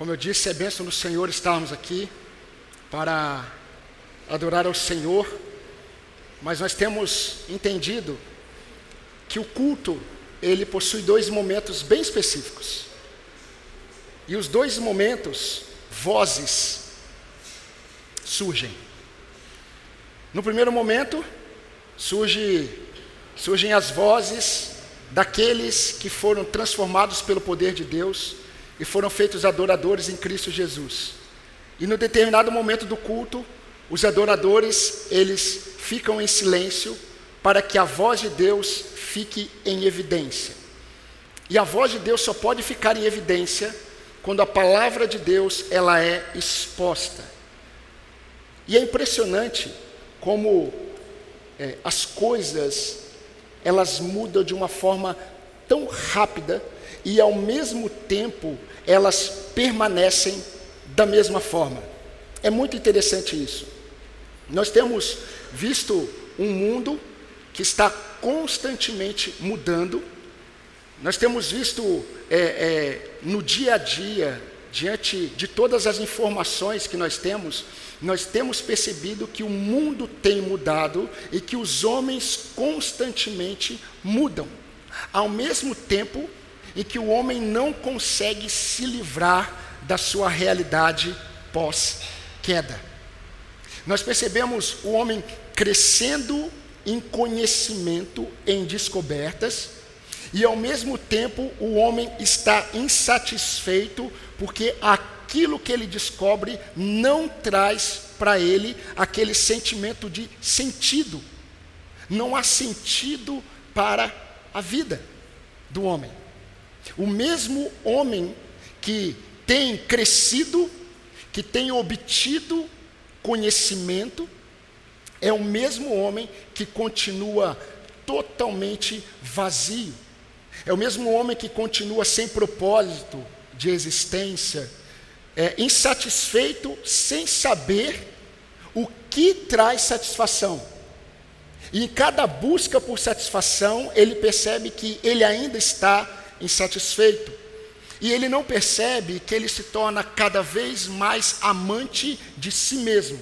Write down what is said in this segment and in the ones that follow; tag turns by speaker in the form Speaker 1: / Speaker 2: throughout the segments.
Speaker 1: Como eu disse, é bênção do Senhor estarmos aqui para adorar ao Senhor, mas nós temos entendido que o culto, ele possui dois momentos bem específicos. E os dois momentos, vozes, surgem. No primeiro momento, surge, surgem as vozes daqueles que foram transformados pelo poder de Deus e foram feitos adoradores em Cristo Jesus. E no determinado momento do culto, os adoradores, eles ficam em silêncio para que a voz de Deus fique em evidência. E a voz de Deus só pode ficar em evidência quando a palavra de Deus ela é exposta. E é impressionante como é, as coisas elas mudam de uma forma tão rápida e ao mesmo tempo elas permanecem da mesma forma. É muito interessante isso. Nós temos visto um mundo que está constantemente mudando. Nós temos visto é, é, no dia a dia, diante de todas as informações que nós temos, nós temos percebido que o mundo tem mudado e que os homens constantemente mudam. Ao mesmo tempo em que o homem não consegue se livrar da sua realidade pós-queda. Nós percebemos o homem crescendo em conhecimento, em descobertas, e ao mesmo tempo o homem está insatisfeito porque aquilo que ele descobre não traz para ele aquele sentimento de sentido. Não há sentido para a vida do homem. O mesmo homem que tem crescido, que tem obtido conhecimento, é o mesmo homem que continua totalmente vazio. É o mesmo homem que continua sem propósito de existência, é, insatisfeito, sem saber o que traz satisfação. E em cada busca por satisfação, ele percebe que ele ainda está insatisfeito. E ele não percebe que ele se torna cada vez mais amante de si mesmo.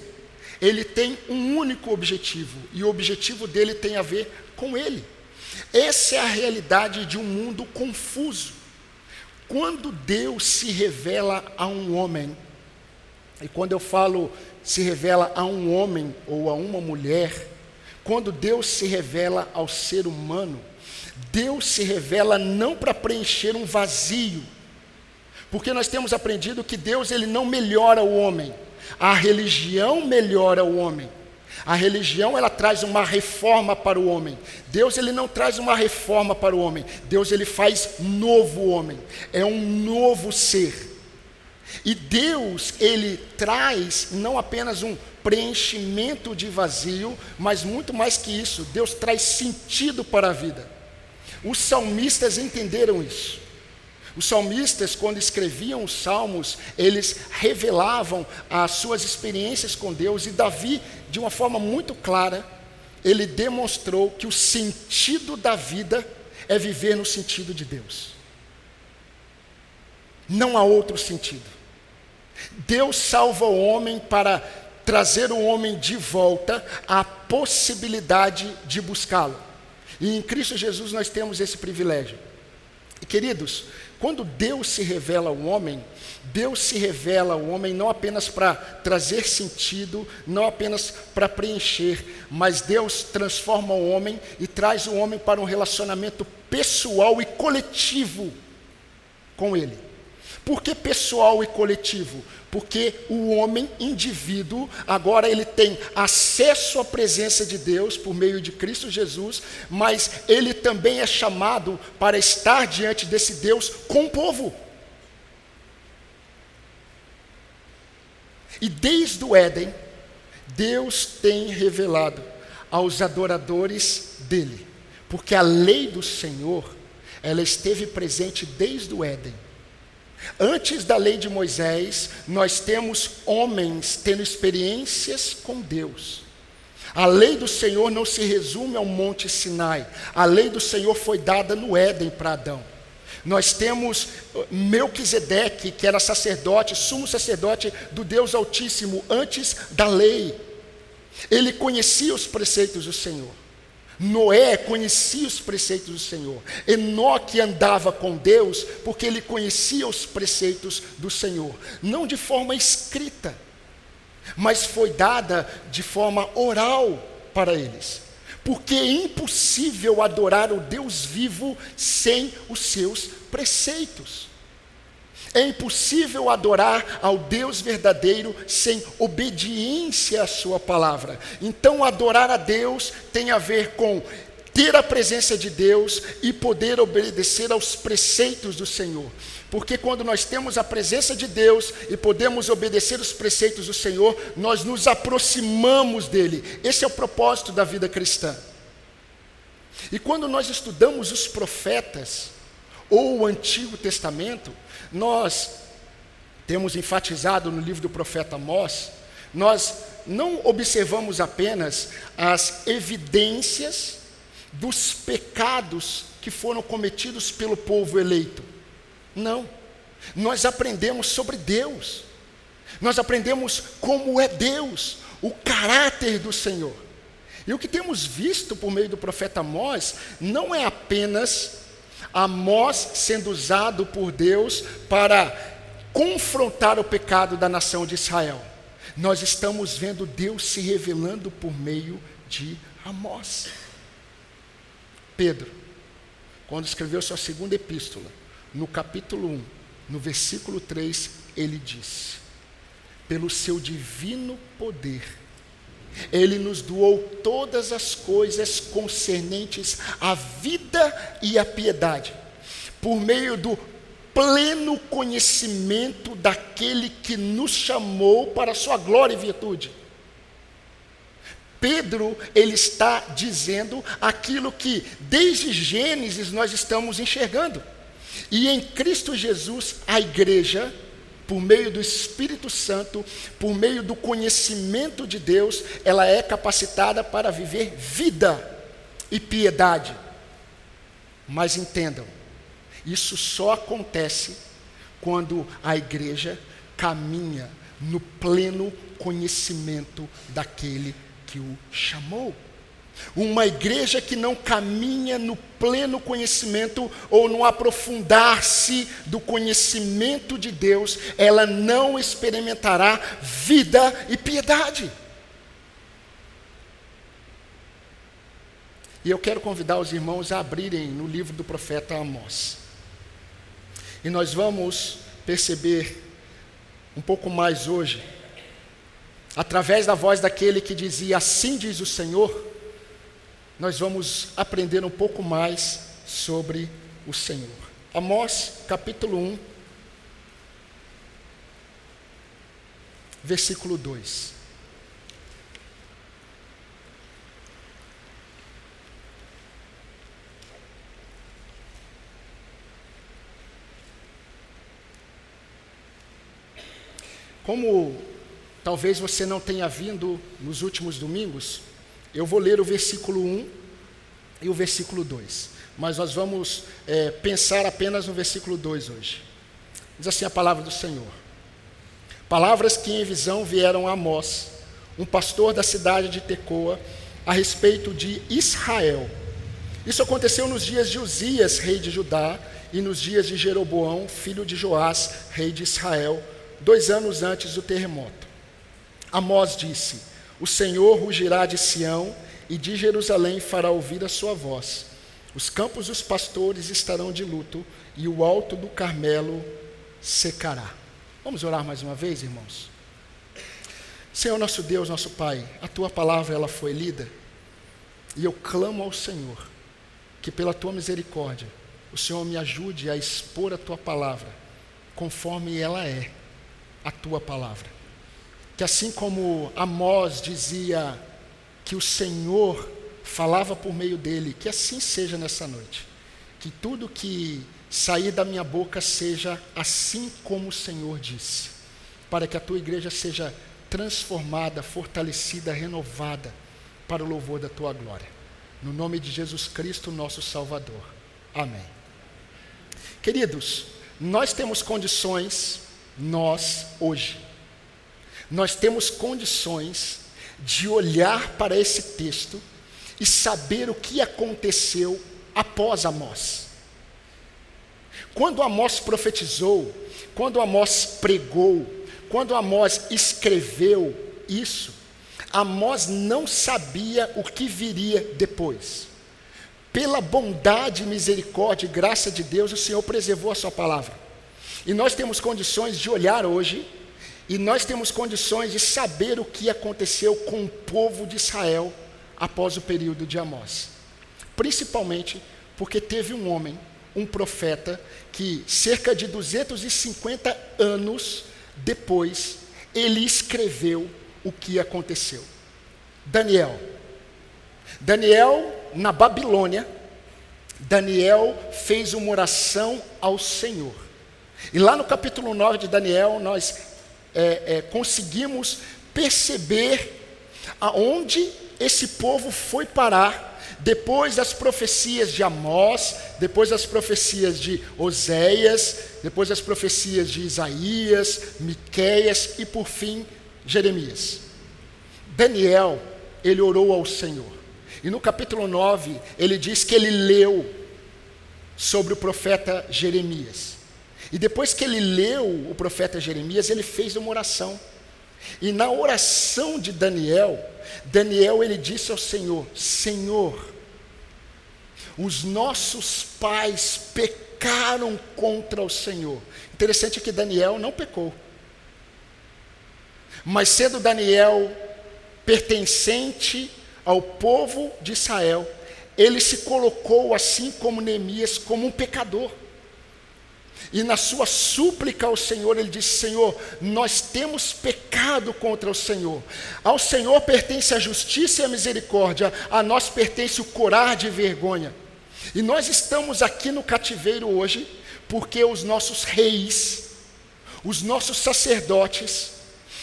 Speaker 1: Ele tem um único objetivo, e o objetivo dele tem a ver com ele. Essa é a realidade de um mundo confuso. Quando Deus se revela a um homem, e quando eu falo se revela a um homem ou a uma mulher, quando Deus se revela ao ser humano, Deus se revela não para preencher um vazio, porque nós temos aprendido que Deus ele não melhora o homem, a religião melhora o homem. A religião ela traz uma reforma para o homem. Deus ele não traz uma reforma para o homem. Deus ele faz novo homem. É um novo ser. E Deus ele traz não apenas um preenchimento de vazio, mas muito mais que isso. Deus traz sentido para a vida. Os salmistas entenderam isso. Os salmistas, quando escreviam os salmos, eles revelavam as suas experiências com Deus, e Davi, de uma forma muito clara, ele demonstrou que o sentido da vida é viver no sentido de Deus. Não há outro sentido. Deus salva o homem para trazer o homem de volta à possibilidade de buscá-lo. E em Cristo Jesus nós temos esse privilégio. E queridos, quando Deus se revela ao homem, Deus se revela ao homem não apenas para trazer sentido, não apenas para preencher, mas Deus transforma o homem e traz o homem para um relacionamento pessoal e coletivo com Ele. Por que pessoal e coletivo? Porque o homem, indivíduo, agora ele tem acesso à presença de Deus por meio de Cristo Jesus, mas ele também é chamado para estar diante desse Deus com o povo. E desde o Éden, Deus tem revelado aos adoradores dele, porque a lei do Senhor, ela esteve presente desde o Éden Antes da lei de Moisés, nós temos homens tendo experiências com Deus. A lei do Senhor não se resume ao Monte Sinai. A lei do Senhor foi dada no Éden para Adão. Nós temos uh, Melquisedeque, que era sacerdote, sumo sacerdote do Deus Altíssimo antes da lei. Ele conhecia os preceitos do Senhor. Noé conhecia os preceitos do Senhor. Enoque andava com Deus porque ele conhecia os preceitos do Senhor, não de forma escrita, mas foi dada de forma oral para eles. Porque é impossível adorar o Deus vivo sem os seus preceitos. É impossível adorar ao Deus verdadeiro sem obediência à Sua palavra. Então, adorar a Deus tem a ver com ter a presença de Deus e poder obedecer aos preceitos do Senhor. Porque quando nós temos a presença de Deus e podemos obedecer os preceitos do Senhor, nós nos aproximamos dele. Esse é o propósito da vida cristã. E quando nós estudamos os profetas ou o Antigo Testamento, nós temos enfatizado no livro do profeta Amós, nós não observamos apenas as evidências dos pecados que foram cometidos pelo povo eleito. Não. Nós aprendemos sobre Deus. Nós aprendemos como é Deus, o caráter do Senhor. E o que temos visto por meio do profeta Amós não é apenas Amós sendo usado por Deus para confrontar o pecado da nação de Israel. Nós estamos vendo Deus se revelando por meio de Amós. Pedro, quando escreveu sua segunda epístola, no capítulo 1, no versículo 3, ele disse: Pelo seu divino poder, ele nos doou todas as coisas concernentes à vida e à piedade, por meio do pleno conhecimento daquele que nos chamou para a sua glória e virtude. Pedro, ele está dizendo aquilo que desde Gênesis nós estamos enxergando. E em Cristo Jesus, a igreja por meio do Espírito Santo, por meio do conhecimento de Deus, ela é capacitada para viver vida e piedade. Mas entendam, isso só acontece quando a igreja caminha no pleno conhecimento daquele que o chamou. Uma igreja que não caminha no pleno conhecimento ou no aprofundar-se do conhecimento de Deus, ela não experimentará vida e piedade. E eu quero convidar os irmãos a abrirem no livro do profeta Amós. E nós vamos perceber um pouco mais hoje, através da voz daquele que dizia: Assim diz o Senhor nós vamos aprender um pouco mais sobre o Senhor. Amós, capítulo 1, versículo 2. Como talvez você não tenha vindo nos últimos domingos, eu vou ler o versículo 1 e o versículo 2, mas nós vamos é, pensar apenas no versículo 2 hoje. Diz assim a palavra do Senhor: Palavras que em visão vieram a Amós, um pastor da cidade de Tecoa, a respeito de Israel. Isso aconteceu nos dias de Uzias, rei de Judá, e nos dias de Jeroboão, filho de Joás, rei de Israel, dois anos antes do terremoto. Amós disse: o Senhor rugirá de Sião e de Jerusalém fará ouvir a sua voz. Os campos dos pastores estarão de luto e o alto do Carmelo secará. Vamos orar mais uma vez, irmãos? Senhor nosso Deus, nosso Pai, a tua palavra ela foi lida e eu clamo ao Senhor que pela tua misericórdia o Senhor me ajude a expor a tua palavra conforme ela é, a tua palavra que assim como Amós dizia que o Senhor falava por meio dele, que assim seja nessa noite. Que tudo que sair da minha boca seja assim como o Senhor disse, para que a tua igreja seja transformada, fortalecida, renovada para o louvor da tua glória. No nome de Jesus Cristo, nosso Salvador. Amém. Queridos, nós temos condições, nós, hoje, nós temos condições de olhar para esse texto e saber o que aconteceu após Amós. Quando Amós profetizou, quando Amós pregou, quando Amós escreveu isso, Amós não sabia o que viria depois. Pela bondade, misericórdia e graça de Deus, o Senhor preservou a sua palavra. E nós temos condições de olhar hoje, e nós temos condições de saber o que aconteceu com o povo de Israel após o período de Amós. Principalmente porque teve um homem, um profeta, que cerca de 250 anos depois, ele escreveu o que aconteceu. Daniel. Daniel, na Babilônia, Daniel fez uma oração ao Senhor. E lá no capítulo 9 de Daniel, nós é, é, conseguimos perceber aonde esse povo foi parar depois das profecias de Amós, depois das profecias de Oséias, depois das profecias de Isaías, Miqueias e por fim Jeremias. Daniel, ele orou ao Senhor. E no capítulo 9, ele diz que ele leu sobre o profeta Jeremias. E depois que ele leu o profeta Jeremias, ele fez uma oração. E na oração de Daniel, Daniel ele disse ao Senhor: Senhor, os nossos pais pecaram contra o Senhor. Interessante que Daniel não pecou. Mas sendo Daniel pertencente ao povo de Israel, ele se colocou assim como Neemias como um pecador. E na sua súplica ao Senhor, ele disse: Senhor, nós temos pecado contra o Senhor. Ao Senhor pertence a justiça e a misericórdia, a nós pertence o corar e vergonha. E nós estamos aqui no cativeiro hoje, porque os nossos reis, os nossos sacerdotes,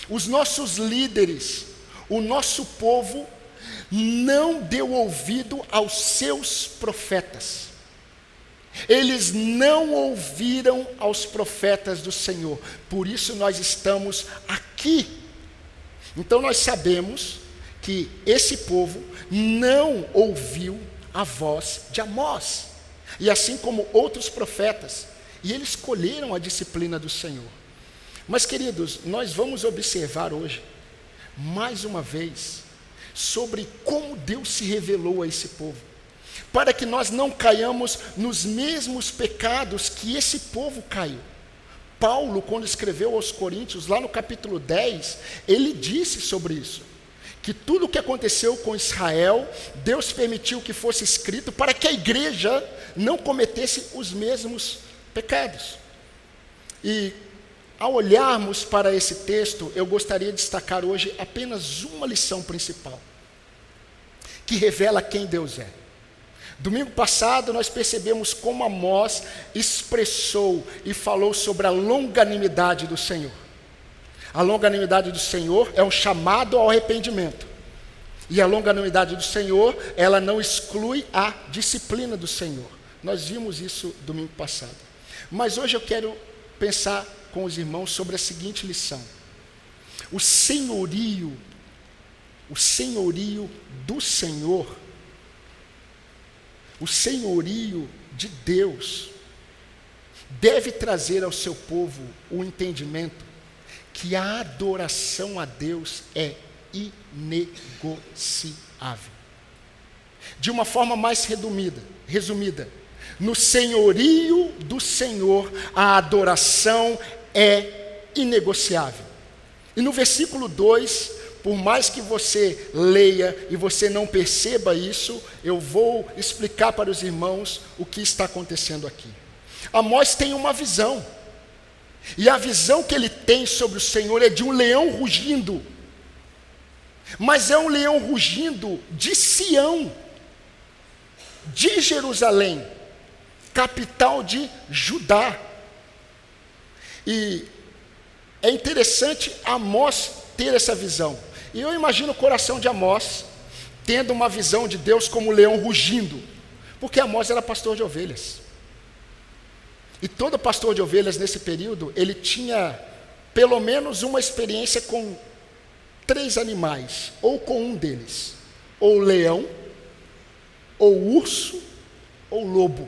Speaker 1: os nossos líderes, o nosso povo, não deu ouvido aos seus profetas. Eles não ouviram aos profetas do Senhor, por isso nós estamos aqui. Então nós sabemos que esse povo não ouviu a voz de Amós, e assim como outros profetas, e eles escolheram a disciplina do Senhor. Mas, queridos, nós vamos observar hoje, mais uma vez, sobre como Deus se revelou a esse povo para que nós não caiamos nos mesmos pecados que esse povo caiu. Paulo, quando escreveu aos Coríntios, lá no capítulo 10, ele disse sobre isso. Que tudo o que aconteceu com Israel, Deus permitiu que fosse escrito para que a igreja não cometesse os mesmos pecados. E ao olharmos para esse texto, eu gostaria de destacar hoje apenas uma lição principal, que revela quem Deus é. Domingo passado nós percebemos como Amós expressou e falou sobre a longanimidade do Senhor. A longanimidade do Senhor é um chamado ao arrependimento. E a longanimidade do Senhor, ela não exclui a disciplina do Senhor. Nós vimos isso domingo passado. Mas hoje eu quero pensar com os irmãos sobre a seguinte lição: o senhorio, o senhorio do Senhor o senhorio de Deus deve trazer ao seu povo o entendimento que a adoração a Deus é inegociável. De uma forma mais resumida, resumida, no senhorio do Senhor, a adoração é inegociável. E no versículo 2, por mais que você leia e você não perceba isso, eu vou explicar para os irmãos o que está acontecendo aqui. Amós tem uma visão. E a visão que ele tem sobre o Senhor é de um leão rugindo. Mas é um leão rugindo de Sião, de Jerusalém, capital de Judá. E é interessante Amós ter essa visão. E eu imagino o coração de Amós tendo uma visão de Deus como um leão rugindo, porque Amós era pastor de ovelhas. E todo pastor de ovelhas nesse período, ele tinha pelo menos uma experiência com três animais, ou com um deles, ou leão, ou urso, ou lobo.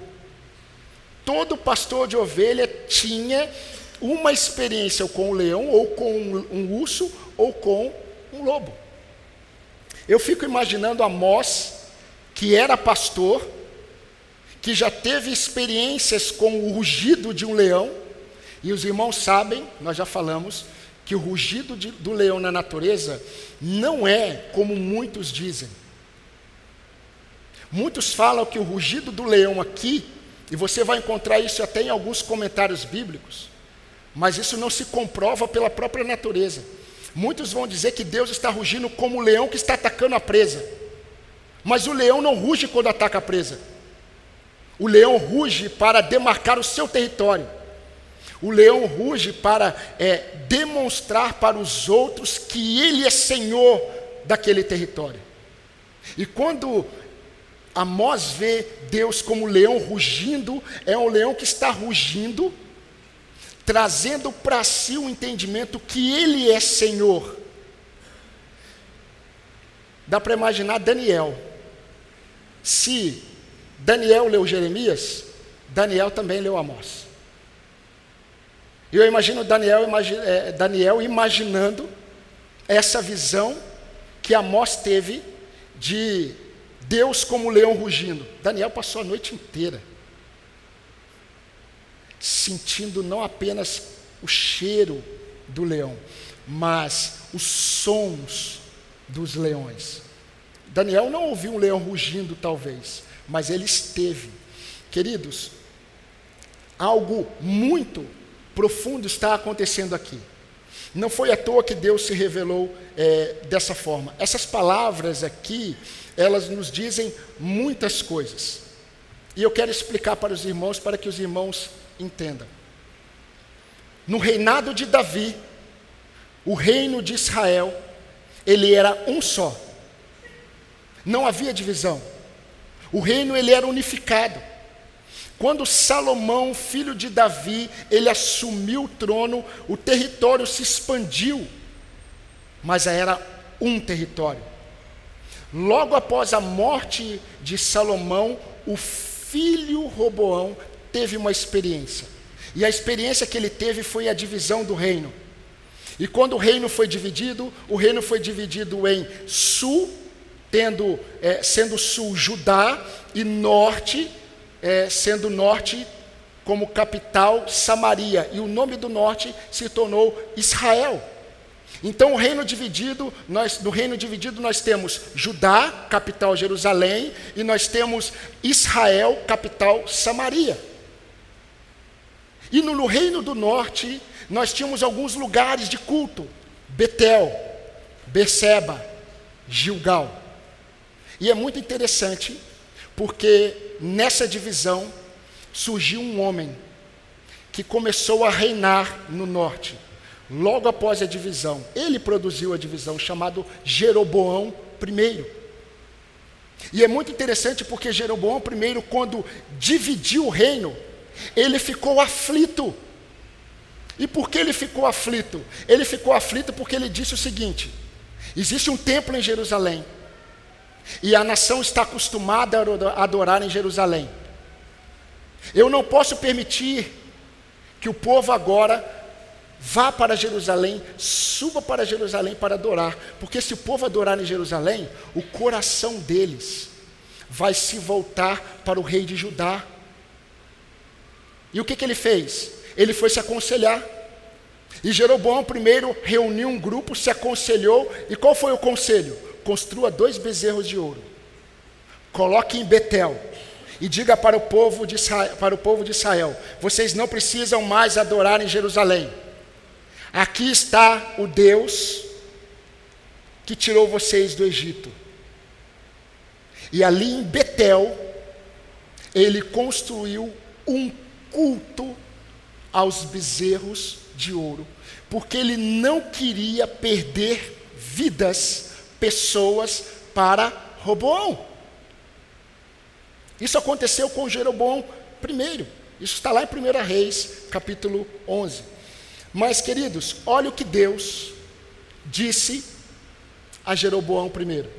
Speaker 1: Todo pastor de ovelha tinha uma experiência com o leão, ou com um urso, ou com um lobo. Eu fico imaginando Amós, que era pastor, que já teve experiências com o rugido de um leão, e os irmãos sabem, nós já falamos, que o rugido de, do leão na natureza não é como muitos dizem. Muitos falam que o rugido do leão aqui, e você vai encontrar isso até em alguns comentários bíblicos, mas isso não se comprova pela própria natureza. Muitos vão dizer que Deus está rugindo como o leão que está atacando a presa. Mas o leão não ruge quando ataca a presa. O leão ruge para demarcar o seu território. O leão ruge para é, demonstrar para os outros que ele é senhor daquele território. E quando Amós vê Deus como leão rugindo, é um leão que está rugindo trazendo para si o entendimento que ele é Senhor. Dá para imaginar Daniel. Se Daniel leu Jeremias, Daniel também leu Amós. Eu imagino Daniel, é, Daniel imaginando essa visão que Amós teve de Deus como leão rugindo. Daniel passou a noite inteira sentindo não apenas o cheiro do leão, mas os sons dos leões. Daniel não ouviu um leão rugindo, talvez, mas ele esteve. Queridos, algo muito profundo está acontecendo aqui. Não foi à toa que Deus se revelou é, dessa forma. Essas palavras aqui, elas nos dizem muitas coisas. E eu quero explicar para os irmãos, para que os irmãos entenda. No reinado de Davi, o reino de Israel, ele era um só. Não havia divisão. O reino ele era unificado. Quando Salomão, filho de Davi, ele assumiu o trono, o território se expandiu, mas era um território. Logo após a morte de Salomão, o filho Roboão teve uma experiência. E a experiência que ele teve foi a divisão do reino. E quando o reino foi dividido, o reino foi dividido em sul, tendo, é, sendo sul Judá, e norte, é, sendo norte como capital Samaria. E o nome do norte se tornou Israel. Então, o reino dividido, nós, no reino dividido nós temos Judá, capital Jerusalém, e nós temos Israel, capital Samaria. E no, no Reino do Norte, nós tínhamos alguns lugares de culto: Betel, Beceba, Gilgal. E é muito interessante, porque nessa divisão surgiu um homem que começou a reinar no norte. Logo após a divisão, ele produziu a divisão chamado Jeroboão I. E é muito interessante porque Jeroboão I, quando dividiu o reino, ele ficou aflito. E por que ele ficou aflito? Ele ficou aflito porque ele disse o seguinte: existe um templo em Jerusalém, e a nação está acostumada a adorar em Jerusalém. Eu não posso permitir que o povo agora vá para Jerusalém, suba para Jerusalém para adorar, porque se o povo adorar em Jerusalém, o coração deles vai se voltar para o rei de Judá. E o que, que ele fez? Ele foi se aconselhar. E Jeroboão primeiro reuniu um grupo, se aconselhou, e qual foi o conselho? Construa dois bezerros de ouro, coloque em Betel, e diga para o povo de Israel, para o povo de Israel: vocês não precisam mais adorar em Jerusalém. Aqui está o Deus que tirou vocês do Egito. E ali em Betel, ele construiu um culto aos bezerros de ouro, porque ele não queria perder vidas, pessoas para Roboão. Isso aconteceu com Jeroboão primeiro. Isso está lá em 1 Reis, capítulo 11. Mas, queridos, olha o que Deus disse a Jeroboão primeiro.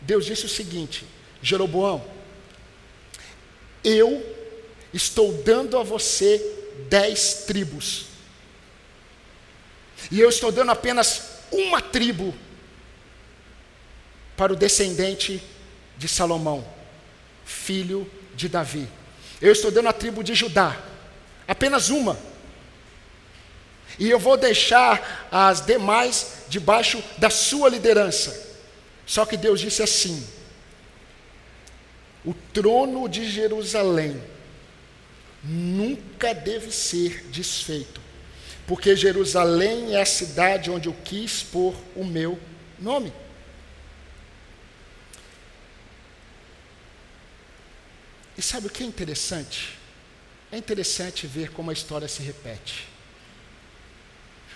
Speaker 1: Deus disse o seguinte: Jeroboão, eu estou dando a você dez tribos, e eu estou dando apenas uma tribo para o descendente de Salomão, filho de Davi. Eu estou dando a tribo de Judá, apenas uma. E eu vou deixar as demais debaixo da sua liderança. Só que Deus disse assim: o trono de Jerusalém nunca deve ser desfeito, porque Jerusalém é a cidade onde eu quis pôr o meu nome. E sabe o que é interessante? É interessante ver como a história se repete.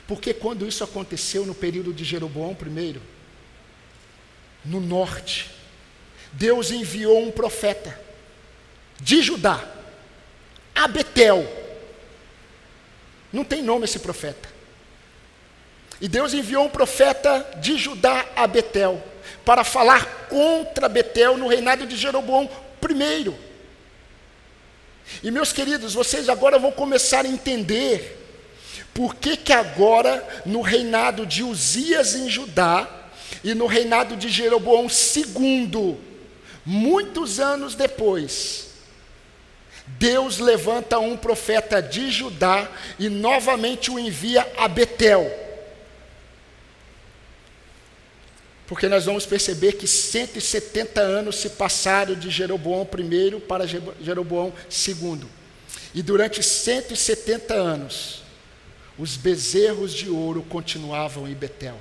Speaker 1: Porque quando isso aconteceu no período de Jeroboão I, no norte, Deus enviou um profeta de Judá, a Betel. Não tem nome esse profeta. E Deus enviou um profeta de Judá a Betel para falar contra Betel no reinado de Jeroboão I. E meus queridos, vocês agora vão começar a entender por que, que agora, no reinado de Uzias em Judá e no reinado de Jeroboão II, muitos anos depois, Deus levanta um profeta de Judá e novamente o envia a Betel. Porque nós vamos perceber que 170 anos se passaram de Jeroboão I para Jeroboão II. E durante 170 anos, os bezerros de ouro continuavam em Betel.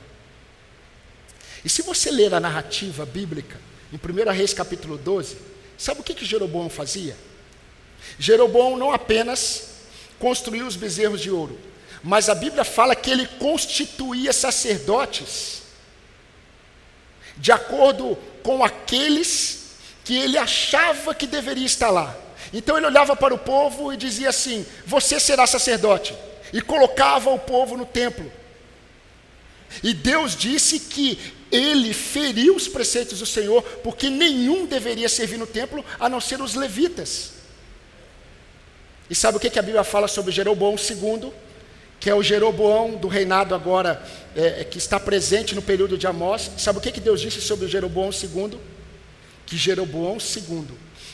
Speaker 1: E se você ler a narrativa bíblica, em 1 Reis capítulo 12, sabe o que, que Jeroboão fazia? Jeroboão não apenas construiu os bezerros de ouro, mas a Bíblia fala que ele constituía sacerdotes de acordo com aqueles que ele achava que deveria estar lá. Então ele olhava para o povo e dizia assim: Você será sacerdote. E colocava o povo no templo. E Deus disse que ele feriu os preceitos do Senhor, porque nenhum deveria servir no templo a não ser os levitas. E sabe o que a Bíblia fala sobre Jeroboão II? que é o Jeroboão do reinado agora, é, é, que está presente no período de Amós. Sabe o que, que Deus disse sobre Jeroboão II? Que Jeroboão II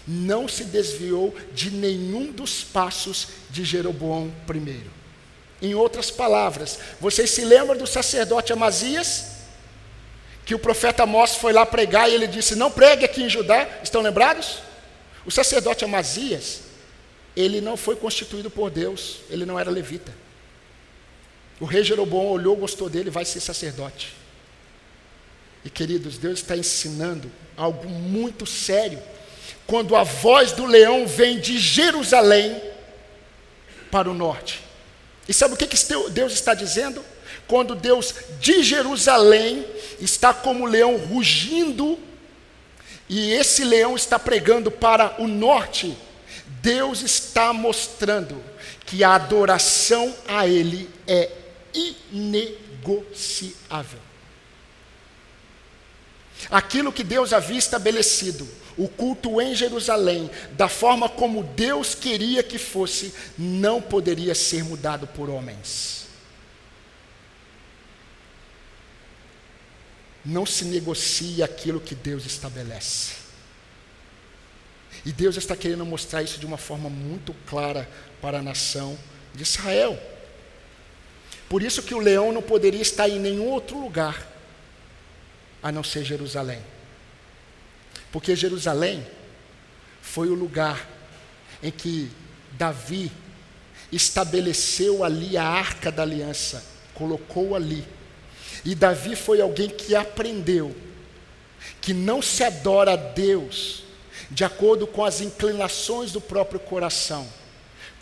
Speaker 1: não se desviou de nenhum dos passos de Jeroboão I. Em outras palavras, vocês se lembram do sacerdote Amazias? Que o profeta Amós foi lá pregar e ele disse: Não pregue aqui em Judá. Estão lembrados? O sacerdote Amazias, ele não foi constituído por Deus, ele não era levita. O rei Jeroboão olhou, gostou dele, vai ser sacerdote. E queridos, Deus está ensinando algo muito sério. Quando a voz do leão vem de Jerusalém para o norte. E sabe o que, que Deus está dizendo? Quando Deus de Jerusalém está como leão rugindo, e esse leão está pregando para o norte, Deus está mostrando que a adoração a Ele é inegociável. Aquilo que Deus havia estabelecido, o culto em Jerusalém, da forma como Deus queria que fosse, não poderia ser mudado por homens. Não se negocia aquilo que Deus estabelece. E Deus está querendo mostrar isso de uma forma muito clara para a nação de Israel. Por isso que o leão não poderia estar em nenhum outro lugar a não ser Jerusalém. Porque Jerusalém foi o lugar em que Davi estabeleceu ali a arca da aliança, colocou ali. E Davi foi alguém que aprendeu que não se adora a Deus de acordo com as inclinações do próprio coração.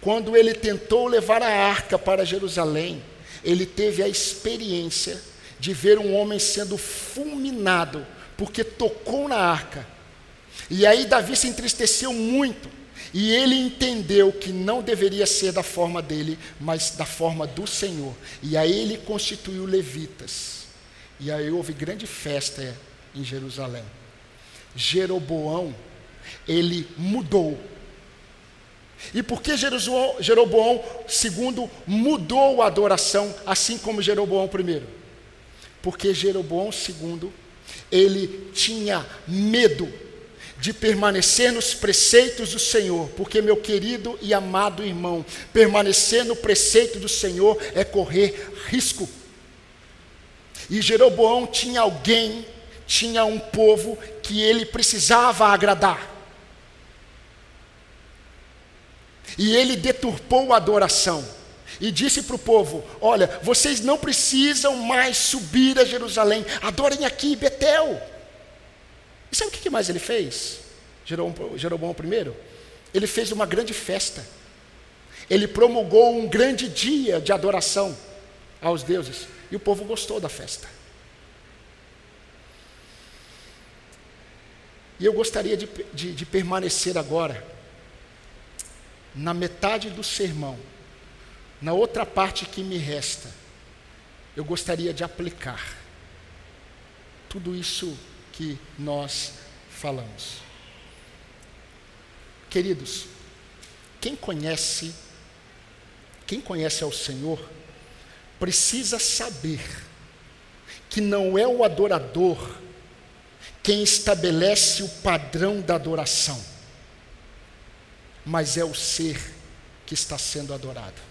Speaker 1: Quando ele tentou levar a arca para Jerusalém, ele teve a experiência de ver um homem sendo fulminado porque tocou na arca. E aí Davi se entristeceu muito. E ele entendeu que não deveria ser da forma dele, mas da forma do Senhor. E aí ele constituiu levitas. E aí houve grande festa em Jerusalém. Jeroboão, ele mudou. E por que Jeroboão, segundo, mudou a adoração, assim como Jeroboão primeiro? Porque Jeroboão segundo, ele tinha medo de permanecer nos preceitos do Senhor, porque, meu querido e amado irmão, permanecer no preceito do Senhor é correr risco. E Jeroboão tinha alguém, tinha um povo que ele precisava agradar. E ele deturpou a adoração e disse para o povo: Olha, vocês não precisam mais subir a Jerusalém, adorem aqui Betel. E sabe o que mais ele fez? Jeroboão I? Ele fez uma grande festa. Ele promulgou um grande dia de adoração aos deuses. E o povo gostou da festa. E eu gostaria de, de, de permanecer agora na metade do sermão, na outra parte que me resta. Eu gostaria de aplicar tudo isso que nós falamos. Queridos, quem conhece, quem conhece ao Senhor, precisa saber que não é o adorador quem estabelece o padrão da adoração, mas é o ser que está sendo adorado.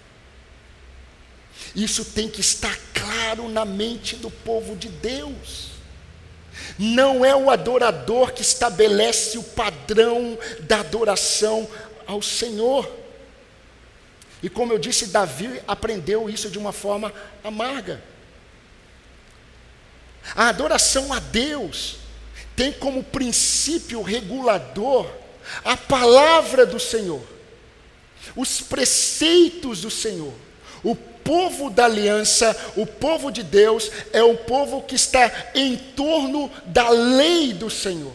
Speaker 1: Isso tem que estar claro na mente do povo de Deus. Não é o adorador que estabelece o padrão da adoração ao Senhor. E como eu disse, Davi aprendeu isso de uma forma amarga. A adoração a Deus tem como princípio regulador a palavra do Senhor, os preceitos do Senhor, o povo da aliança, o povo de Deus, é um povo que está em torno da lei do Senhor.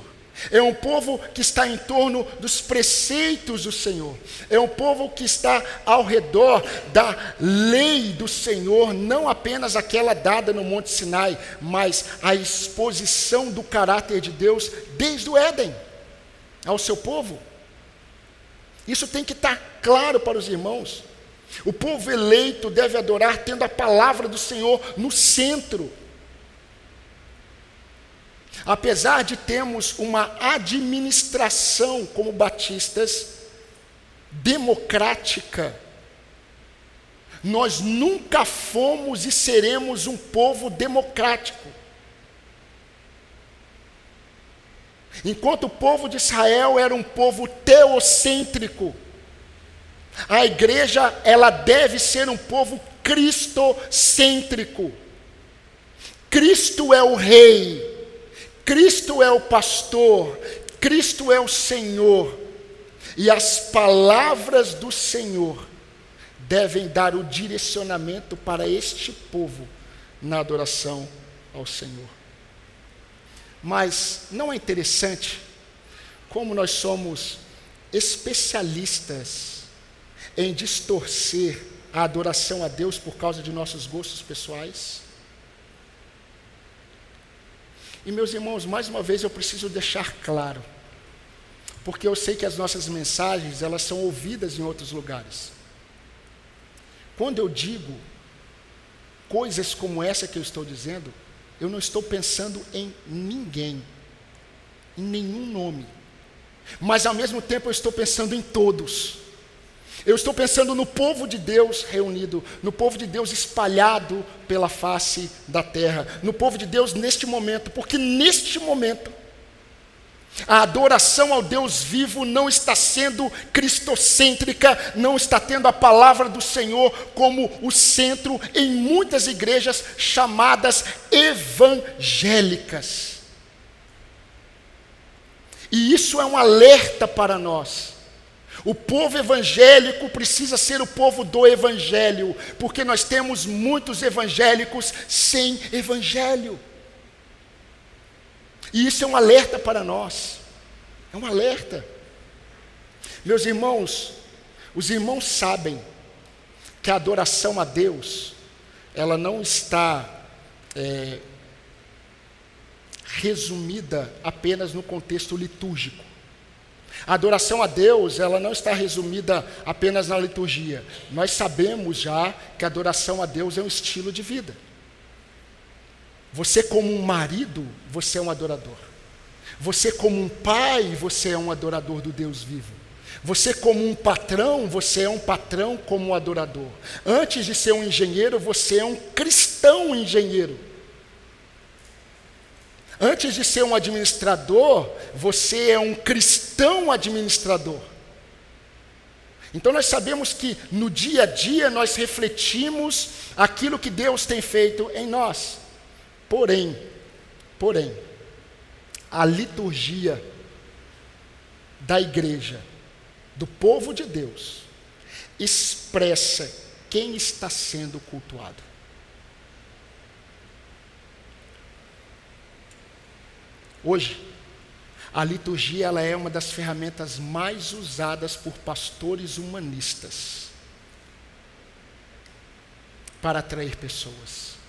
Speaker 1: É um povo que está em torno dos preceitos do Senhor. É um povo que está ao redor da lei do Senhor, não apenas aquela dada no Monte Sinai, mas a exposição do caráter de Deus desde o Éden ao seu povo. Isso tem que estar claro para os irmãos. O povo eleito deve adorar tendo a palavra do Senhor no centro. Apesar de termos uma administração como batistas democrática, nós nunca fomos e seremos um povo democrático. Enquanto o povo de Israel era um povo teocêntrico, a igreja, ela deve ser um povo cristocêntrico. Cristo é o rei, Cristo é o pastor, Cristo é o Senhor. E as palavras do Senhor devem dar o direcionamento para este povo na adoração ao Senhor. Mas não é interessante como nós somos especialistas em distorcer a adoração a Deus por causa de nossos gostos pessoais? E meus irmãos, mais uma vez eu preciso deixar claro, porque eu sei que as nossas mensagens, elas são ouvidas em outros lugares. Quando eu digo coisas como essa que eu estou dizendo, eu não estou pensando em ninguém, em nenhum nome, mas ao mesmo tempo eu estou pensando em todos. Eu estou pensando no povo de Deus reunido, no povo de Deus espalhado pela face da terra, no povo de Deus neste momento, porque neste momento a adoração ao Deus vivo não está sendo cristocêntrica, não está tendo a palavra do Senhor como o centro em muitas igrejas chamadas evangélicas. E isso é um alerta para nós o povo evangélico precisa ser o povo do evangelho, porque nós temos muitos evangélicos sem evangelho. E isso é um alerta para nós. É um alerta. Meus irmãos, os irmãos sabem que a adoração a Deus, ela não está é, resumida apenas no contexto litúrgico. A adoração a Deus, ela não está resumida apenas na liturgia. Nós sabemos já que a adoração a Deus é um estilo de vida. Você como um marido, você é um adorador. Você como um pai, você é um adorador do Deus vivo. Você como um patrão, você é um patrão como um adorador. Antes de ser um engenheiro, você é um cristão engenheiro. Antes de ser um administrador, você é um cristão administrador. Então nós sabemos que no dia a dia nós refletimos aquilo que Deus tem feito em nós. Porém, porém, a liturgia da igreja, do povo de Deus, expressa quem está sendo cultuado. Hoje, a liturgia ela é uma das ferramentas mais usadas por pastores humanistas para atrair pessoas.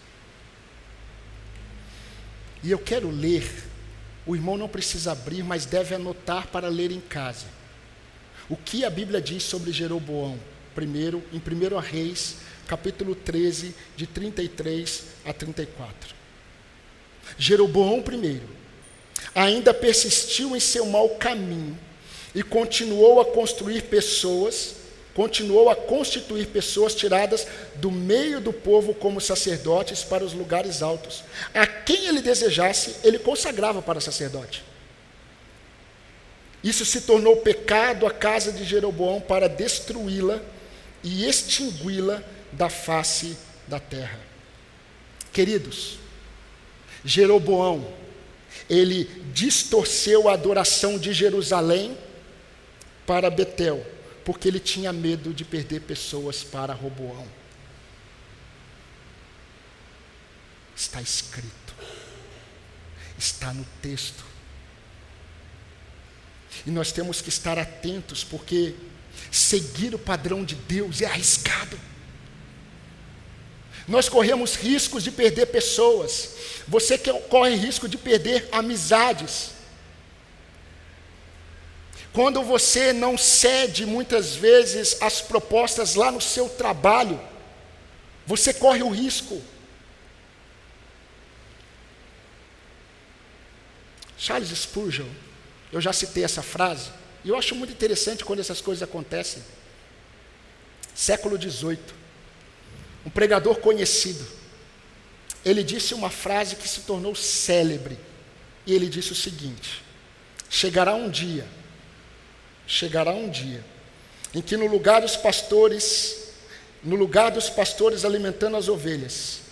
Speaker 1: E eu quero ler, o irmão não precisa abrir, mas deve anotar para ler em casa. O que a Bíblia diz sobre Jeroboão? Primeiro, em 1 Reis, capítulo 13, de 33 a 34. Jeroboão primeiro ainda persistiu em seu mau caminho e continuou a construir pessoas, continuou a constituir pessoas tiradas do meio do povo como sacerdotes para os lugares altos. A quem ele desejasse, ele consagrava para sacerdote. Isso se tornou pecado à casa de Jeroboão para destruí-la e extingui-la da face da terra. Queridos, Jeroboão ele distorceu a adoração de Jerusalém para Betel, porque ele tinha medo de perder pessoas para Roboão. Está escrito, está no texto. E nós temos que estar atentos, porque seguir o padrão de Deus é arriscado. Nós corremos riscos de perder pessoas. Você corre risco de perder amizades. Quando você não cede muitas vezes as propostas lá no seu trabalho, você corre o risco. Charles Spurgeon, eu já citei essa frase, e eu acho muito interessante quando essas coisas acontecem. Século XVIII, um pregador conhecido, ele disse uma frase que se tornou célebre. E ele disse o seguinte: Chegará um dia, chegará um dia, em que no lugar dos pastores, no lugar dos pastores alimentando as ovelhas,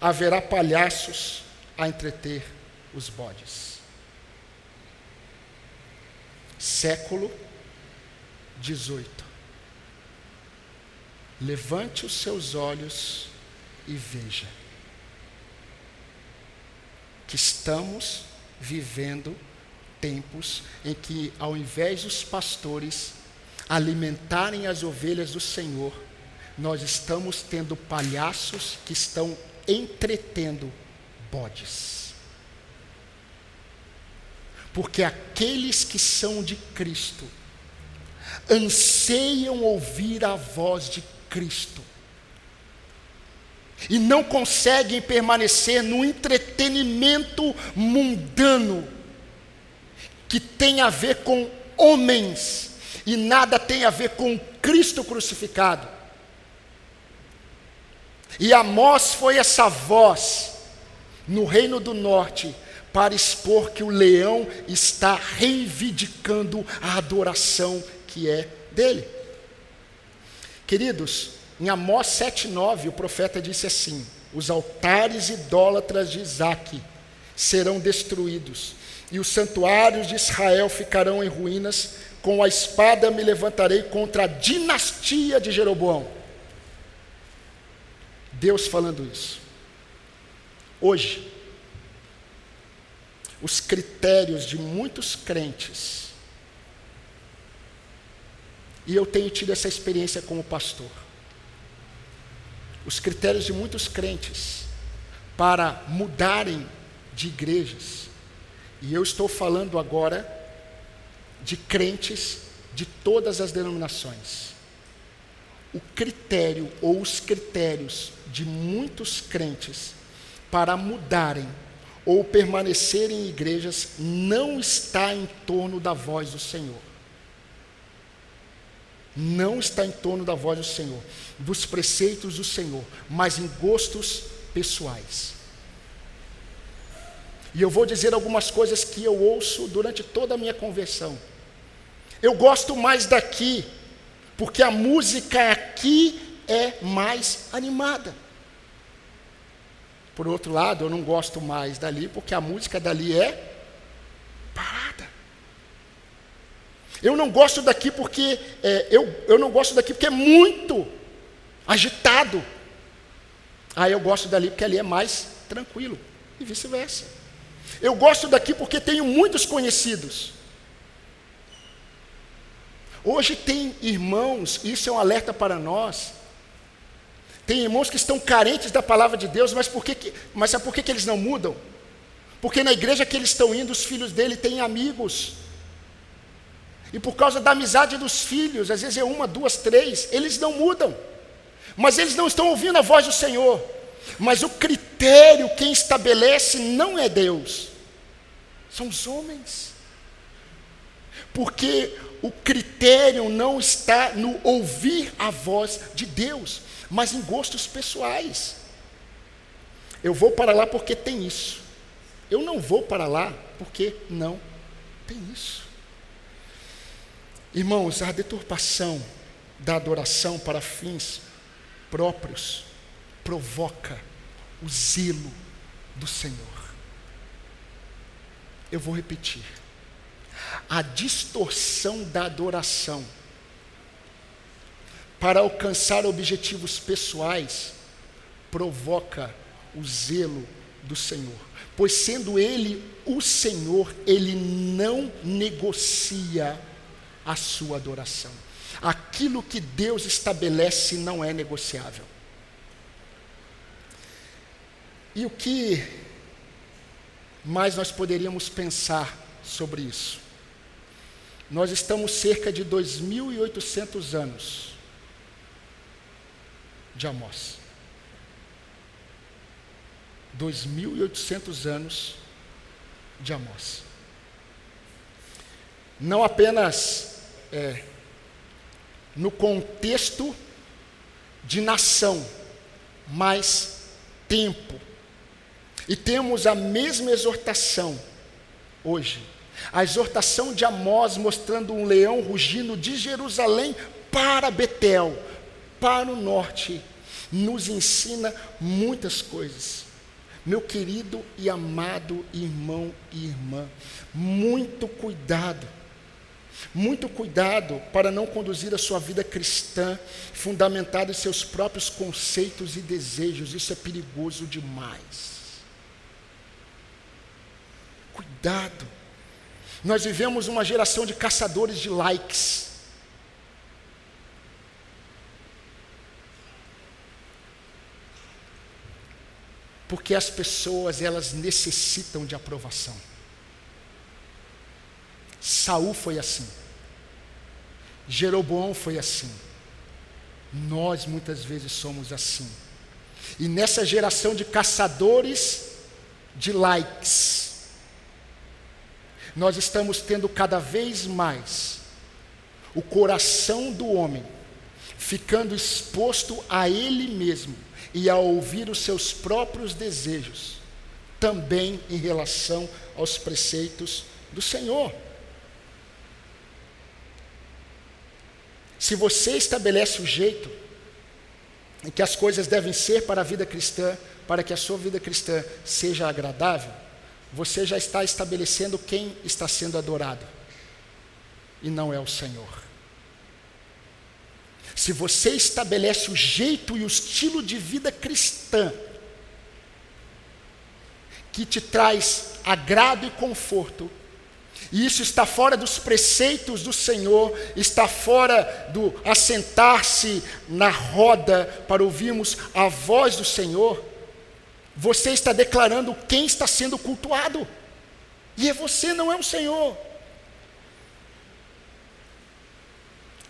Speaker 1: haverá palhaços a entreter os bodes. Século 18. Levante os seus olhos e veja que estamos vivendo tempos em que, ao invés dos pastores alimentarem as ovelhas do Senhor, nós estamos tendo palhaços que estão entretendo bodes. Porque aqueles que são de Cristo anseiam ouvir a voz de Cristo e não conseguem permanecer no entretenimento mundano que tem a ver com homens e nada tem a ver com Cristo crucificado. E Amós foi essa voz no reino do norte para expor que o leão está reivindicando a adoração que é dele. Queridos, em Amós 7,9, o profeta disse assim: Os altares idólatras de Isaac serão destruídos, e os santuários de Israel ficarão em ruínas. Com a espada me levantarei contra a dinastia de Jeroboão. Deus falando isso. Hoje, os critérios de muitos crentes E eu tenho tido essa experiência como pastor. Os critérios de muitos crentes para mudarem de igrejas, e eu estou falando agora de crentes de todas as denominações. O critério ou os critérios de muitos crentes para mudarem ou permanecerem em igrejas não está em torno da voz do Senhor. Não está em torno da voz do Senhor, dos preceitos do Senhor, mas em gostos pessoais. E eu vou dizer algumas coisas que eu ouço durante toda a minha conversão. Eu gosto mais daqui, porque a música aqui é mais animada. Por outro lado, eu não gosto mais dali, porque a música dali é parada. Eu não gosto daqui porque é, eu, eu não gosto daqui porque é muito agitado. Aí eu gosto dali porque ali é mais tranquilo e vice-versa. Eu gosto daqui porque tenho muitos conhecidos. Hoje tem irmãos, isso é um alerta para nós, tem irmãos que estão carentes da palavra de Deus, mas por que, que mas sabe por que, que eles não mudam? Porque na igreja que eles estão indo, os filhos dele têm amigos. E por causa da amizade dos filhos, às vezes é uma, duas, três, eles não mudam. Mas eles não estão ouvindo a voz do Senhor. Mas o critério quem estabelece não é Deus, são os homens. Porque o critério não está no ouvir a voz de Deus mas em gostos pessoais. Eu vou para lá porque tem isso. Eu não vou para lá porque não tem isso. Irmãos, a deturpação da adoração para fins próprios provoca o zelo do Senhor. Eu vou repetir. A distorção da adoração para alcançar objetivos pessoais, provoca o zelo do Senhor. Pois sendo Ele o Senhor, Ele não negocia a sua adoração. Aquilo que Deus estabelece não é negociável. E o que mais nós poderíamos pensar sobre isso? Nós estamos cerca de 2.800 anos de Amós. 2.800 anos de Amós. Não apenas é, no contexto de nação, mas tempo. E temos a mesma exortação hoje. A exortação de Amós mostrando um leão rugindo de Jerusalém para Betel, para o norte, nos ensina muitas coisas. Meu querido e amado irmão e irmã, muito cuidado. Muito cuidado para não conduzir a sua vida cristã fundamentada em seus próprios conceitos e desejos. Isso é perigoso demais. Cuidado. Nós vivemos uma geração de caçadores de likes. Porque as pessoas, elas necessitam de aprovação. Saul foi assim. Jeroboão foi assim. Nós muitas vezes somos assim. E nessa geração de caçadores de likes, nós estamos tendo cada vez mais o coração do homem ficando exposto a ele mesmo e a ouvir os seus próprios desejos, também em relação aos preceitos do Senhor. Se você estabelece o jeito em que as coisas devem ser para a vida cristã, para que a sua vida cristã seja agradável, você já está estabelecendo quem está sendo adorado, e não é o Senhor. Se você estabelece o jeito e o estilo de vida cristã, que te traz agrado e conforto, E isso está fora dos preceitos do Senhor, está fora do assentar-se na roda para ouvirmos a voz do Senhor. Você está declarando quem está sendo cultuado. E é você, não é o Senhor.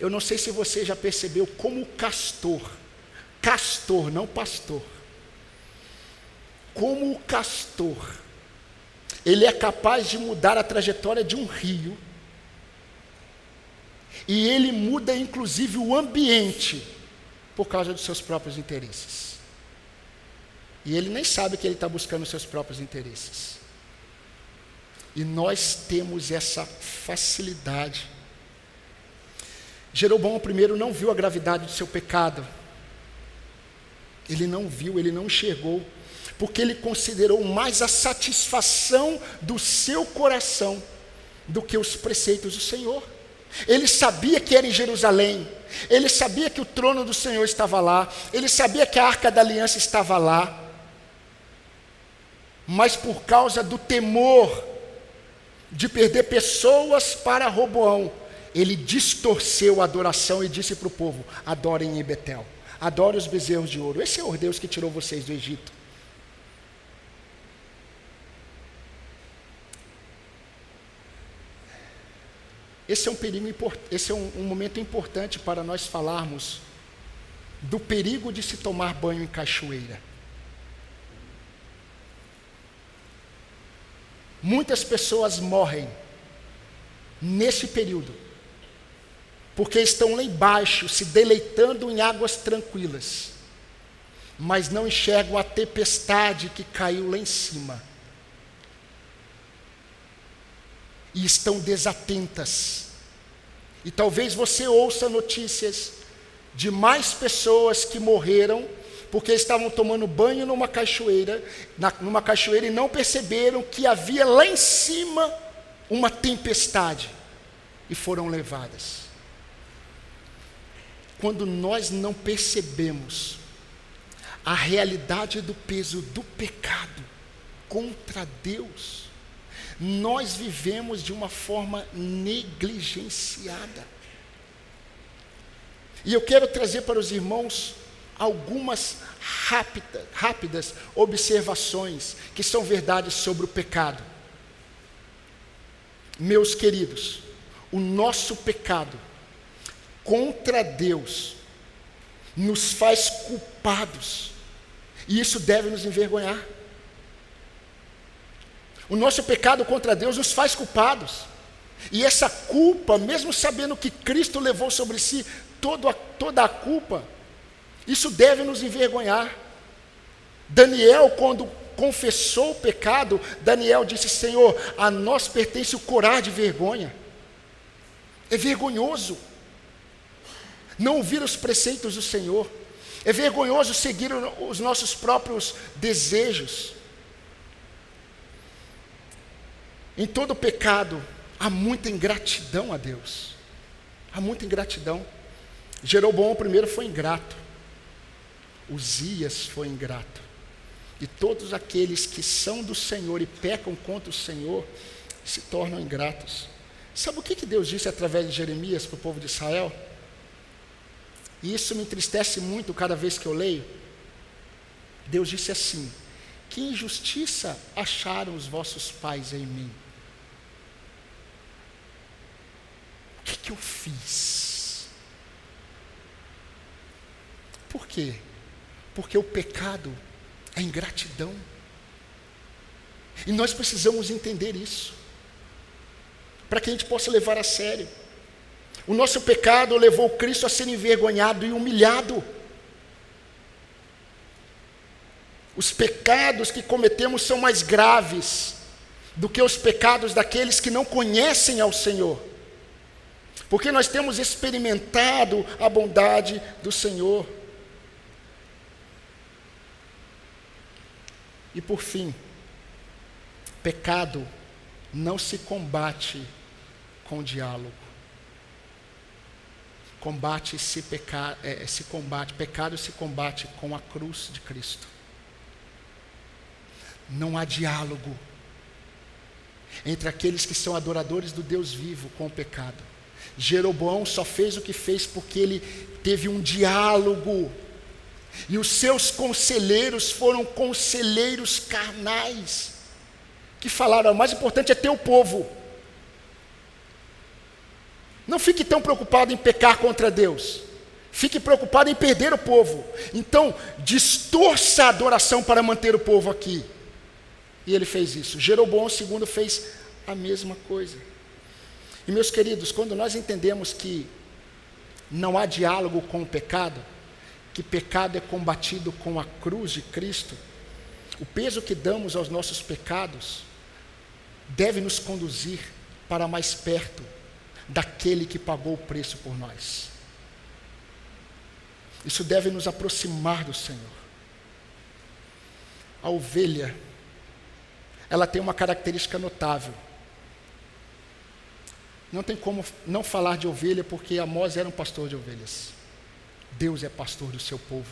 Speaker 1: Eu não sei se você já percebeu como o castor, castor, não pastor, como o castor, ele é capaz de mudar a trajetória de um rio, e ele muda inclusive o ambiente, por causa dos seus próprios interesses. E ele nem sabe que ele está buscando seus próprios interesses. E nós temos essa facilidade Jeroboão primeiro não viu a gravidade do seu pecado. Ele não viu, ele não enxergou, porque ele considerou mais a satisfação do seu coração do que os preceitos do Senhor. Ele sabia que era em Jerusalém, ele sabia que o trono do Senhor estava lá, ele sabia que a arca da aliança estava lá, mas por causa do temor de perder pessoas para Roboão, ele distorceu a adoração e disse para o povo: adorem em Betel, adorem os bezerros de ouro. Esse é o Deus que tirou vocês do Egito. Esse é um perigo esse é um, um momento importante para nós falarmos do perigo de se tomar banho em cachoeira. Muitas pessoas morrem nesse período porque estão lá embaixo se deleitando em águas tranquilas, mas não enxergam a tempestade que caiu lá em cima. E estão desatentas. E talvez você ouça notícias de mais pessoas que morreram porque estavam tomando banho numa cachoeira, na, numa cachoeira e não perceberam que havia lá em cima uma tempestade e foram levadas quando nós não percebemos a realidade do peso do pecado contra Deus, nós vivemos de uma forma negligenciada. E eu quero trazer para os irmãos algumas rápida, rápidas observações que são verdades sobre o pecado. Meus queridos, o nosso pecado contra Deus nos faz culpados, e isso deve nos envergonhar. O nosso pecado contra Deus nos faz culpados, e essa culpa, mesmo sabendo que Cristo levou sobre si toda a, toda a culpa, isso deve nos envergonhar. Daniel, quando confessou o pecado, Daniel disse: Senhor, a nós pertence o corar de vergonha. É vergonhoso não ouvir os preceitos do Senhor. É vergonhoso seguir os nossos próprios desejos. Em todo pecado há muita ingratidão a Deus. Há muita ingratidão. Jeroboão primeiro foi ingrato. Uzias foi ingrato. E todos aqueles que são do Senhor e pecam contra o Senhor se tornam ingratos. Sabe o que, que Deus disse através de Jeremias para o povo de Israel? E isso me entristece muito cada vez que eu leio. Deus disse assim: Que injustiça acharam os vossos pais em mim? O que, que eu fiz? Por quê? Porque o pecado é ingratidão. E nós precisamos entender isso, para que a gente possa levar a sério. O nosso pecado levou Cristo a ser envergonhado e humilhado. Os pecados que cometemos são mais graves do que os pecados daqueles que não conhecem ao Senhor. Porque nós temos experimentado a bondade do Senhor. E por fim, pecado não se combate com diálogo combate se pecar, é, se combate, pecado se combate com a cruz de Cristo. Não há diálogo. entre aqueles que são adoradores do Deus vivo com o pecado. Jeroboão só fez o que fez porque ele teve um diálogo. E os seus conselheiros foram conselheiros carnais, que falaram: o mais importante é ter o povo. Não fique tão preocupado em pecar contra Deus. Fique preocupado em perder o povo. Então, distorça a adoração para manter o povo aqui. E ele fez isso. Jeroboão II fez a mesma coisa. E meus queridos, quando nós entendemos que não há diálogo com o pecado, que pecado é combatido com a cruz de Cristo, o peso que damos aos nossos pecados deve nos conduzir para mais perto daquele que pagou o preço por nós. Isso deve nos aproximar do Senhor. A ovelha, ela tem uma característica notável. Não tem como não falar de ovelha, porque Amós era um pastor de ovelhas. Deus é pastor do seu povo.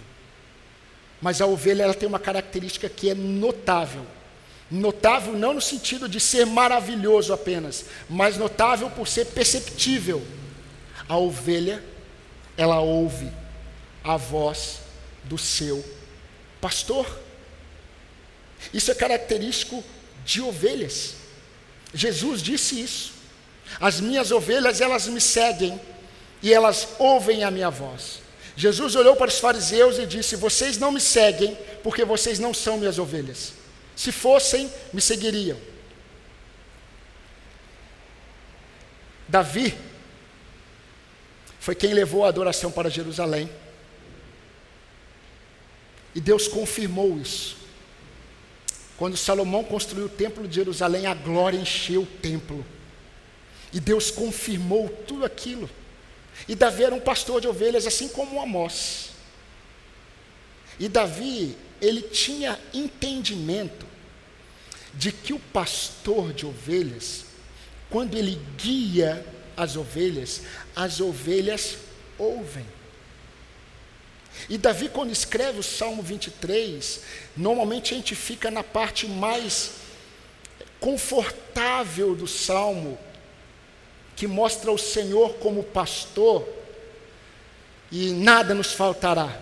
Speaker 1: Mas a ovelha ela tem uma característica que é notável. Notável não no sentido de ser maravilhoso apenas, mas notável por ser perceptível. A ovelha, ela ouve a voz do seu pastor. Isso é característico de ovelhas. Jesus disse isso. As minhas ovelhas, elas me seguem e elas ouvem a minha voz. Jesus olhou para os fariseus e disse: Vocês não me seguem porque vocês não são minhas ovelhas. Se fossem, me seguiriam. Davi foi quem levou a adoração para Jerusalém. E Deus confirmou isso. Quando Salomão construiu o templo de Jerusalém, a glória encheu o templo. E Deus confirmou tudo aquilo. E Davi era um pastor de ovelhas, assim como Amós. E Davi, ele tinha entendimento de que o pastor de ovelhas, quando ele guia as ovelhas, as ovelhas ouvem. E Davi, quando escreve o Salmo 23, normalmente a gente fica na parte mais confortável do salmo, que mostra o Senhor como pastor, e nada nos faltará.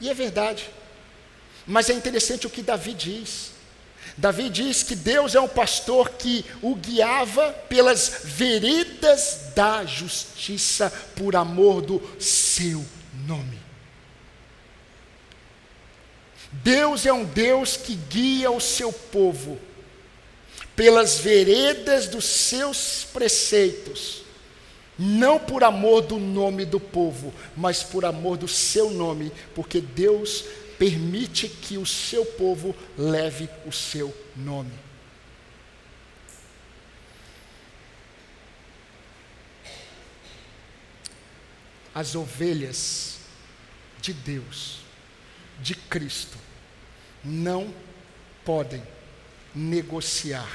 Speaker 1: E é verdade. Mas é interessante o que Davi diz. Davi diz que Deus é um pastor que o guiava pelas veredas da justiça por amor do seu nome. Deus é um Deus que guia o seu povo pelas veredas dos seus preceitos, não por amor do nome do povo, mas por amor do seu nome, porque Deus permite que o seu povo leve o seu nome. As ovelhas de Deus, de Cristo, não podem negociar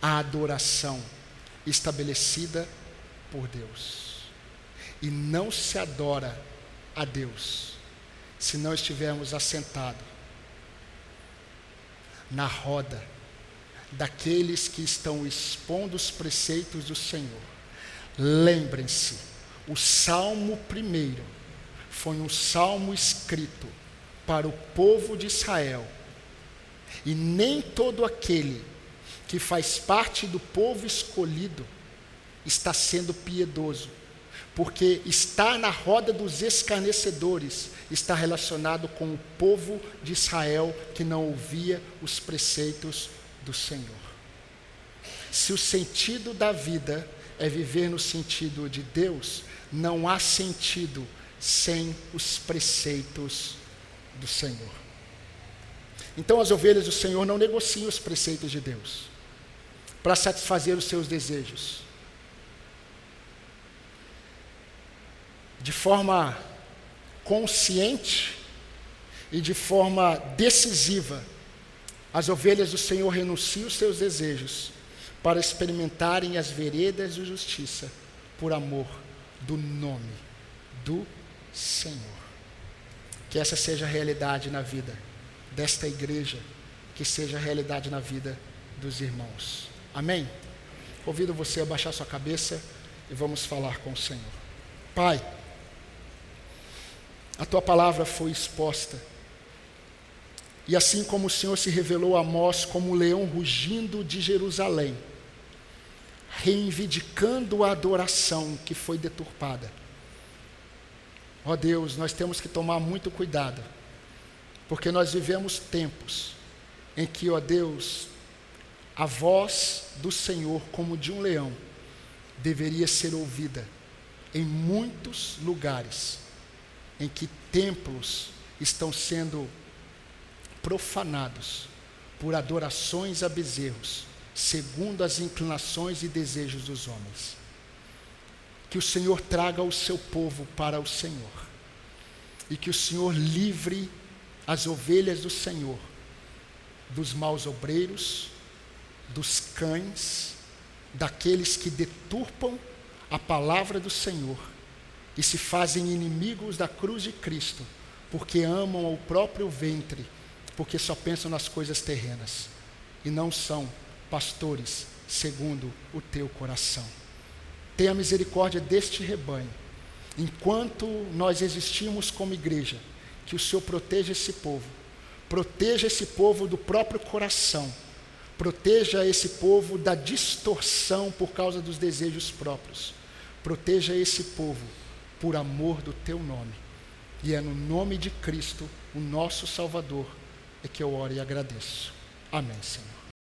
Speaker 1: a adoração estabelecida por Deus. E não se adora a Deus se não estivermos assentados na roda daqueles que estão expondo os preceitos do Senhor. Lembrem-se, o Salmo primeiro foi um salmo escrito para o povo de Israel. E nem todo aquele que faz parte do povo escolhido está sendo piedoso, porque estar na roda dos escarnecedores está relacionado com o povo de Israel que não ouvia os preceitos do Senhor. Se o sentido da vida é viver no sentido de Deus, não há sentido sem os preceitos do Senhor. Então as ovelhas do Senhor não negociam os preceitos de Deus para satisfazer os seus desejos. De forma consciente e de forma decisiva, as ovelhas do Senhor renunciam os seus desejos para experimentarem as veredas de justiça por amor do nome do Senhor. Que essa seja a realidade na vida desta igreja, que seja realidade na vida dos irmãos. Amém? Convido você a baixar sua cabeça e vamos falar com o Senhor. Pai, a tua palavra foi exposta. E assim como o Senhor se revelou a Amós como um leão rugindo de Jerusalém, reivindicando a adoração que foi deturpada. Ó Deus, nós temos que tomar muito cuidado, porque nós vivemos tempos em que, ó Deus, a voz do Senhor, como de um leão, deveria ser ouvida em muitos lugares em que templos estão sendo profanados por adorações a bezerros, segundo as inclinações e desejos dos homens. Que o Senhor traga o seu povo para o Senhor, e que o Senhor livre as ovelhas do Senhor dos maus obreiros, dos cães, daqueles que deturpam a palavra do Senhor e se fazem inimigos da cruz de Cristo, porque amam o próprio ventre, porque só pensam nas coisas terrenas e não são pastores segundo o teu coração. Tenha misericórdia deste rebanho. Enquanto nós existimos como igreja, que o Senhor proteja esse povo, proteja esse povo do próprio coração, proteja esse povo da distorção por causa dos desejos próprios, proteja esse povo por amor do teu nome. E é no nome de Cristo, o nosso Salvador, é que eu oro e agradeço. Amém, Senhor.